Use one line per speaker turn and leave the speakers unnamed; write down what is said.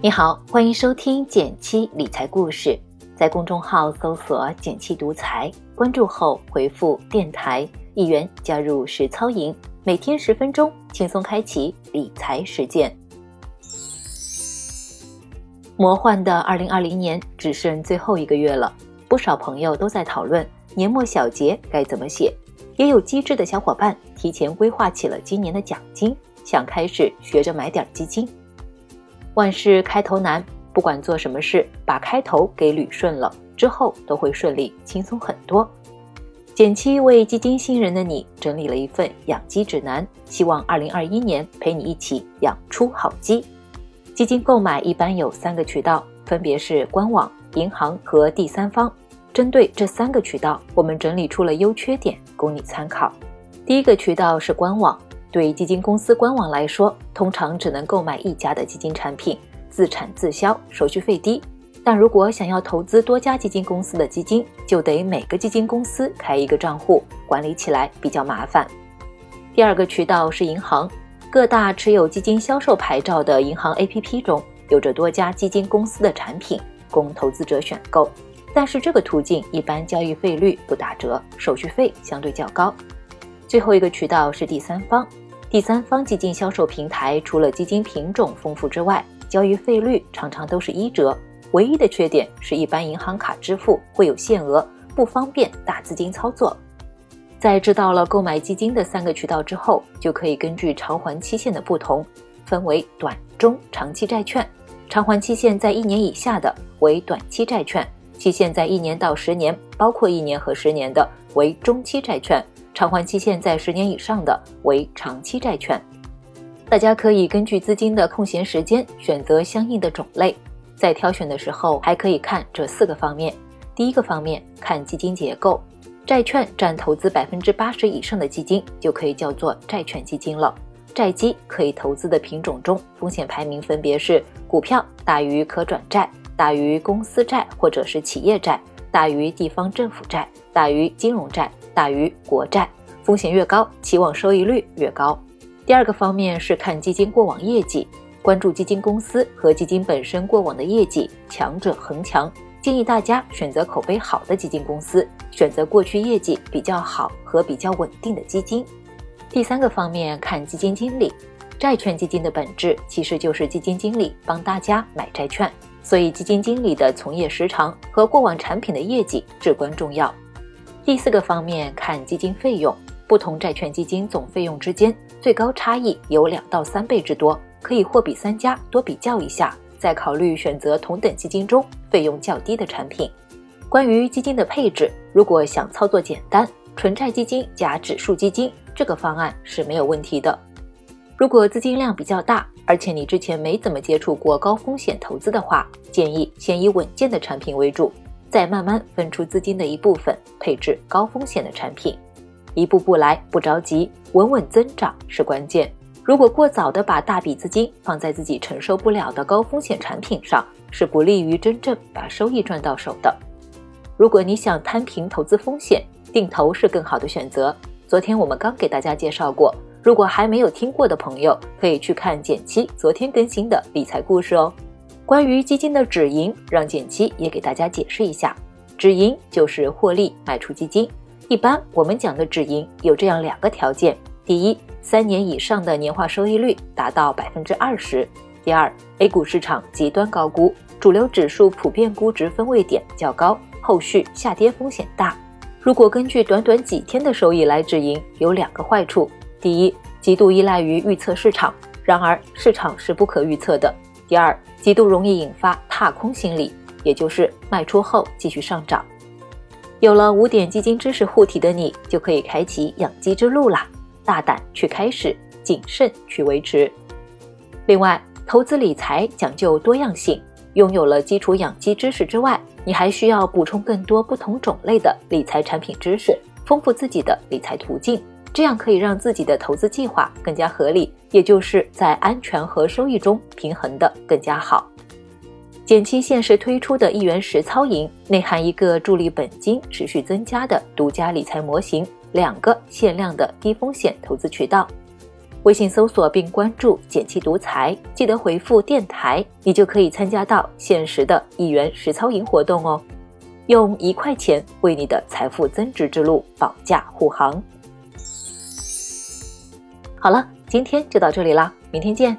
你好，欢迎收听减七理财故事，在公众号搜索“减七独裁，关注后回复“电台”一元加入实操营，每天十分钟，轻松开启理财实践。魔幻的二零二零年只剩最后一个月了，不少朋友都在讨论年末小结该怎么写，也有机智的小伙伴提前规划起了今年的奖金，想开始学着买点基金。万事开头难，不管做什么事，把开头给捋顺了，之后都会顺利轻松很多。简七为基金新人的你整理了一份养鸡指南，希望二零二一年陪你一起养出好鸡。基金购买一般有三个渠道，分别是官网、银行和第三方。针对这三个渠道，我们整理出了优缺点供你参考。第一个渠道是官网。对基金公司官网来说，通常只能购买一家的基金产品，自产自销，手续费低。但如果想要投资多家基金公司的基金，就得每个基金公司开一个账户，管理起来比较麻烦。第二个渠道是银行，各大持有基金销售牌照的银行 APP 中有着多家基金公司的产品供投资者选购，但是这个途径一般交易费率不打折，手续费相对较高。最后一个渠道是第三方，第三方基金销售平台除了基金品种丰富之外，交易费率常常都是一折。唯一的缺点是一般银行卡支付会有限额，不方便大资金操作。在知道了购买基金的三个渠道之后，就可以根据偿还期限的不同，分为短、中、长期债券。偿还期限在一年以下的为短期债券，期限在一年到十年（包括一年和十年的）为中期债券。偿还期限在十年以上的为长期债券，大家可以根据资金的空闲时间选择相应的种类。在挑选的时候，还可以看这四个方面。第一个方面，看基金结构，债券占投资百分之八十以上的基金就可以叫做债券基金了。债基可以投资的品种中，风险排名分别是股票大于可转债，大于公司债或者是企业债，大于地方政府债，大于金融债。大于国债，风险越高，期望收益率越高。第二个方面是看基金过往业绩，关注基金公司和基金本身过往的业绩，强者恒强。建议大家选择口碑好的基金公司，选择过去业绩比较好和比较稳定的基金。第三个方面看基金经理，债券基金的本质其实就是基金经理帮大家买债券，所以基金经理的从业时长和过往产品的业绩至关重要。第四个方面看基金费用，不同债券基金总费用之间最高差异有两到三倍之多，可以货比三家，多比较一下，再考虑选择同等基金中费用较低的产品。关于基金的配置，如果想操作简单，纯债基金加指数基金这个方案是没有问题的。如果资金量比较大，而且你之前没怎么接触过高风险投资的话，建议先以稳健的产品为主。再慢慢分出资金的一部分配置高风险的产品，一步步来，不着急，稳稳增长是关键。如果过早的把大笔资金放在自己承受不了的高风险产品上，是不利于真正把收益赚到手的。如果你想摊平投资风险，定投是更好的选择。昨天我们刚给大家介绍过，如果还没有听过的朋友，可以去看简七昨天更新的理财故事哦。关于基金的止盈，让简七也给大家解释一下。止盈就是获利卖出基金。一般我们讲的止盈有这样两个条件：第一，三年以上的年化收益率达到百分之二十；第二，A 股市场极端高估，主流指数普遍估值分位点较高，后续下跌风险大。如果根据短短几天的收益来止盈，有两个坏处：第一，极度依赖于预测市场，然而市场是不可预测的。第二，极度容易引发踏空心理，也就是卖出后继续上涨。有了五点基金知识护体的你，就可以开启养鸡之路啦！大胆去开始，谨慎去维持。另外，投资理财讲究多样性，拥有了基础养鸡知识之外，你还需要补充更多不同种类的理财产品知识，丰富自己的理财途径。这样可以让自己的投资计划更加合理，也就是在安全和收益中平衡的更加好。减七现时推出的一元实操营，内含一个助力本金持续增加的独家理财模型，两个限量的低风险投资渠道。微信搜索并关注“减七独裁，记得回复“电台”，你就可以参加到限时的一元实操营活动哦。用一块钱为你的财富增值之路保驾护航。好了今天就到这里了明天见。